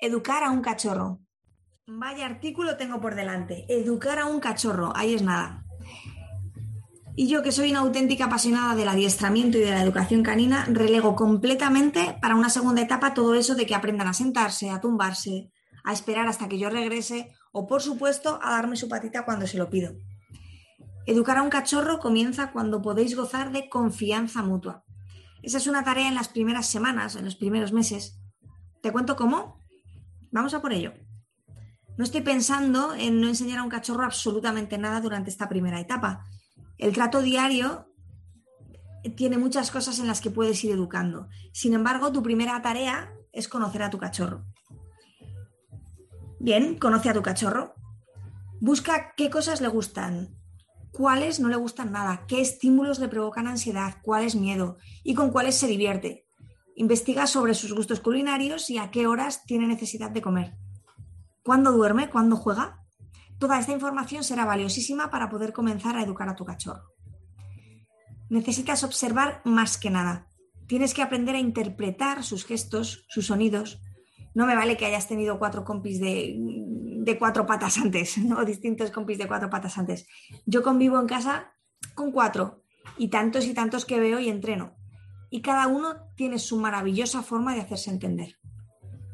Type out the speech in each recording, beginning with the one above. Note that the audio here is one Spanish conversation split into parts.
Educar a un cachorro. Vaya artículo tengo por delante. Educar a un cachorro. Ahí es nada. Y yo, que soy una auténtica apasionada del adiestramiento y de la educación canina, relego completamente para una segunda etapa todo eso de que aprendan a sentarse, a tumbarse, a esperar hasta que yo regrese o, por supuesto, a darme su patita cuando se lo pido. Educar a un cachorro comienza cuando podéis gozar de confianza mutua. Esa es una tarea en las primeras semanas, en los primeros meses. ¿Te cuento cómo? Vamos a por ello. No estoy pensando en no enseñar a un cachorro absolutamente nada durante esta primera etapa. El trato diario tiene muchas cosas en las que puedes ir educando. Sin embargo, tu primera tarea es conocer a tu cachorro. Bien, conoce a tu cachorro. Busca qué cosas le gustan, cuáles no le gustan nada, qué estímulos le provocan ansiedad, cuál es miedo y con cuáles se divierte. Investiga sobre sus gustos culinarios y a qué horas tiene necesidad de comer. ¿Cuándo duerme? ¿Cuándo juega? Toda esta información será valiosísima para poder comenzar a educar a tu cachorro. Necesitas observar más que nada. Tienes que aprender a interpretar sus gestos, sus sonidos. No me vale que hayas tenido cuatro compis de, de cuatro patas antes, ¿no? Distintos compis de cuatro patas antes. Yo convivo en casa con cuatro y tantos y tantos que veo y entreno y cada uno tiene su maravillosa forma de hacerse entender.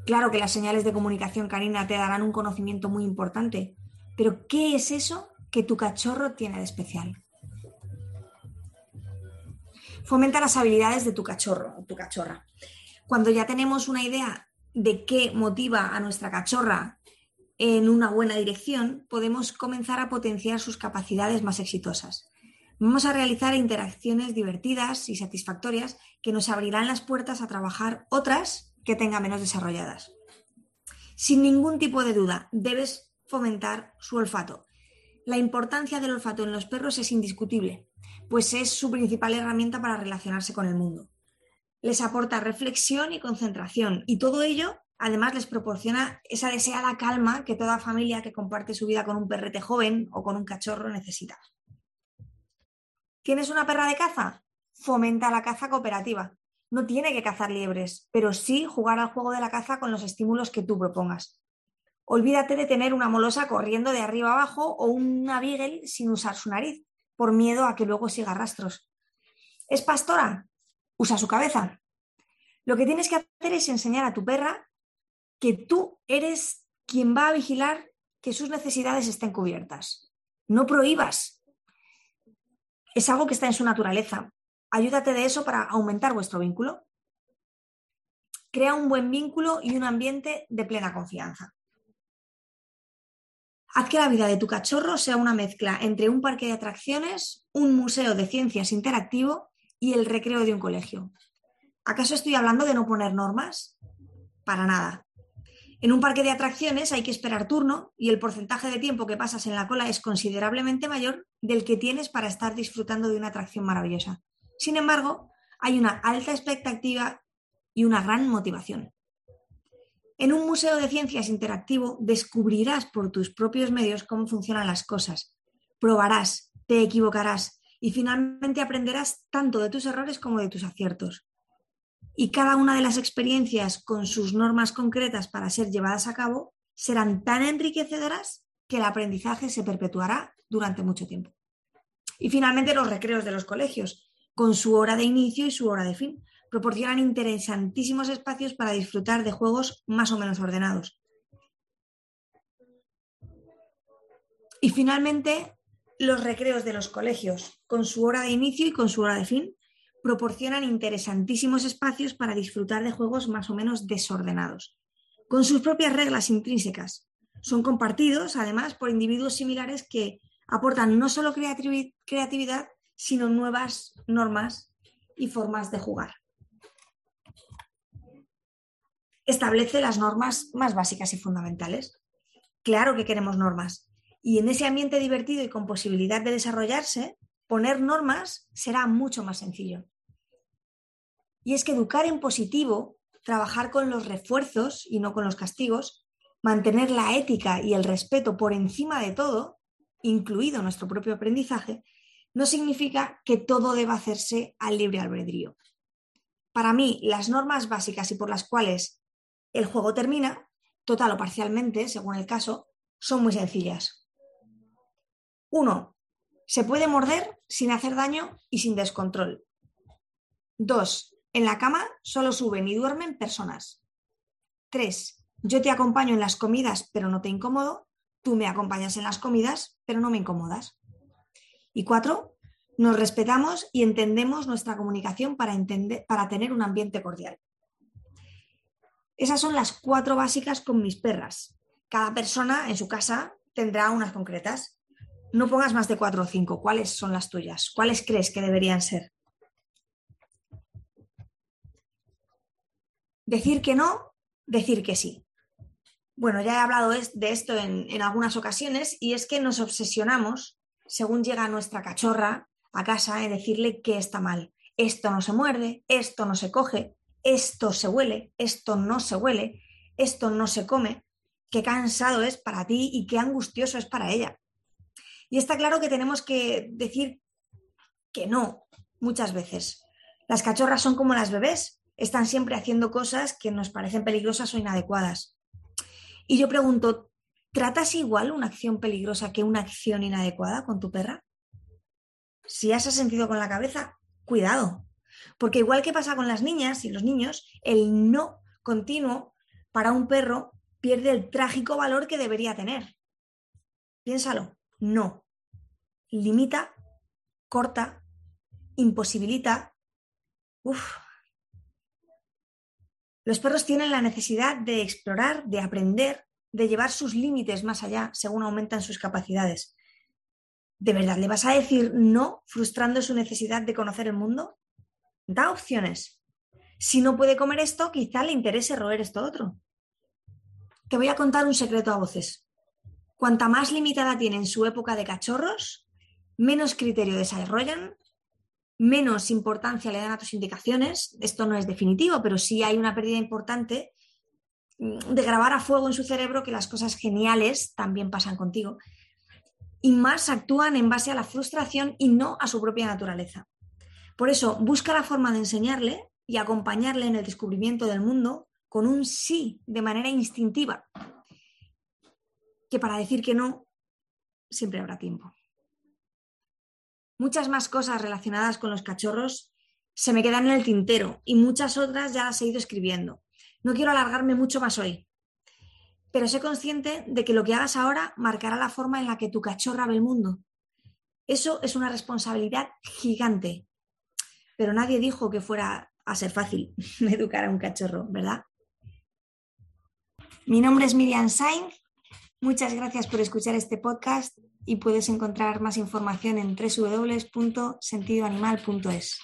Claro que las señales de comunicación canina te darán un conocimiento muy importante, pero ¿qué es eso que tu cachorro tiene de especial? Fomenta las habilidades de tu cachorro o tu cachorra. Cuando ya tenemos una idea de qué motiva a nuestra cachorra en una buena dirección, podemos comenzar a potenciar sus capacidades más exitosas. Vamos a realizar interacciones divertidas y satisfactorias que nos abrirán las puertas a trabajar otras que tenga menos desarrolladas. Sin ningún tipo de duda, debes fomentar su olfato. La importancia del olfato en los perros es indiscutible, pues es su principal herramienta para relacionarse con el mundo. Les aporta reflexión y concentración y todo ello además les proporciona esa deseada calma que toda familia que comparte su vida con un perrete joven o con un cachorro necesita. ¿Tienes una perra de caza? Fomenta la caza cooperativa. No tiene que cazar liebres, pero sí jugar al juego de la caza con los estímulos que tú propongas. Olvídate de tener una molosa corriendo de arriba abajo o una beagle sin usar su nariz, por miedo a que luego siga rastros. ¿Es pastora? Usa su cabeza. Lo que tienes que hacer es enseñar a tu perra que tú eres quien va a vigilar que sus necesidades estén cubiertas. No prohíbas, es algo que está en su naturaleza. Ayúdate de eso para aumentar vuestro vínculo. Crea un buen vínculo y un ambiente de plena confianza. Haz que la vida de tu cachorro sea una mezcla entre un parque de atracciones, un museo de ciencias interactivo y el recreo de un colegio. ¿Acaso estoy hablando de no poner normas? Para nada. En un parque de atracciones hay que esperar turno y el porcentaje de tiempo que pasas en la cola es considerablemente mayor del que tienes para estar disfrutando de una atracción maravillosa. Sin embargo, hay una alta expectativa y una gran motivación. En un museo de ciencias interactivo descubrirás por tus propios medios cómo funcionan las cosas, probarás, te equivocarás y finalmente aprenderás tanto de tus errores como de tus aciertos y cada una de las experiencias con sus normas concretas para ser llevadas a cabo serán tan enriquecedoras que el aprendizaje se perpetuará durante mucho tiempo. Y finalmente los recreos de los colegios, con su hora de inicio y su hora de fin, proporcionan interesantísimos espacios para disfrutar de juegos más o menos ordenados. Y finalmente, los recreos de los colegios, con su hora de inicio y con su hora de fin, proporcionan interesantísimos espacios para disfrutar de juegos más o menos desordenados, con sus propias reglas intrínsecas. Son compartidos, además, por individuos similares que aportan no solo creatividad, sino nuevas normas y formas de jugar. Establece las normas más básicas y fundamentales. Claro que queremos normas. Y en ese ambiente divertido y con posibilidad de desarrollarse, poner normas será mucho más sencillo. Y es que educar en positivo, trabajar con los refuerzos y no con los castigos, mantener la ética y el respeto por encima de todo, incluido nuestro propio aprendizaje, no significa que todo deba hacerse al libre albedrío. Para mí, las normas básicas y por las cuales el juego termina total o parcialmente, según el caso, son muy sencillas. Uno, se puede morder sin hacer daño y sin descontrol. Dos, en la cama solo suben y duermen personas. Tres, yo te acompaño en las comidas pero no te incomodo. Tú me acompañas en las comidas pero no me incomodas. Y cuatro, nos respetamos y entendemos nuestra comunicación para tener un ambiente cordial. Esas son las cuatro básicas con mis perras. Cada persona en su casa tendrá unas concretas. No pongas más de cuatro o cinco. ¿Cuáles son las tuyas? ¿Cuáles crees que deberían ser? Decir que no, decir que sí. Bueno, ya he hablado de esto en, algunas ocasiones y es que nos obsesionamos, según llega nuestra cachorra a casa, en decirle que está mal. Esto no se muerde, esto no se coge, esto se huele, esto no se huele, esto no se come, qué cansado es para ti y qué angustioso es para ella. Y está claro que tenemos que decir que no muchas veces. Las cachorras son como las bebés, están siempre haciendo cosas que nos parecen peligrosas o inadecuadas. Y yo pregunto, ¿tratas igual una acción peligrosa que una acción inadecuada con tu perra? Si has sentido con la cabeza, cuidado, porque igual que pasa con las niñas y los niños, el no continuo para un perro pierde el trágico valor que debería tener. Piénsalo, no. Limita, corta, imposibilita. Uf. Los perros tienen la necesidad de explorar, de aprender, de llevar sus límites más allá según aumentan sus capacidades. ¿De verdad le vas a decir no frustrando su necesidad de conocer el mundo? Da opciones. Si no puede comer esto, quizá le interese roer esto otro. Te voy a contar un secreto a voces. Cuanta más limitada tienen su época de cachorros, menos criterio desarrollan, menos importancia le dan a tus indicaciones. Esto no es definitivo, pero sí hay una pérdida importante mm, de grabar a fuego en su cerebro que las cosas geniales también pasan contigo. Y más actúan en base a la frustración y no a su propia naturaleza. Por eso, busca la forma de enseñarle y acompañarle en el descubrimiento del mundo con un sí de manera instintiva, que para decir que no siempre habrá tiempo. Muchas más cosas relacionadas con los cachorros se me quedan en el tintero y muchas otras ya las he ido escribiendo. No quiero alargarme mucho más hoy, pero sé consciente de que lo que hagas ahora marcará la forma en la que tu cachorra ve el mundo. Eso es una responsabilidad gigante pero nadie dijo que fuera a ser fácil educar a un cachorro, ¿verdad? Mi nombre es Miriam Sainz. Muchas gracias por escuchar este podcast y puedes encontrar más información en www.sentidoanimal.es.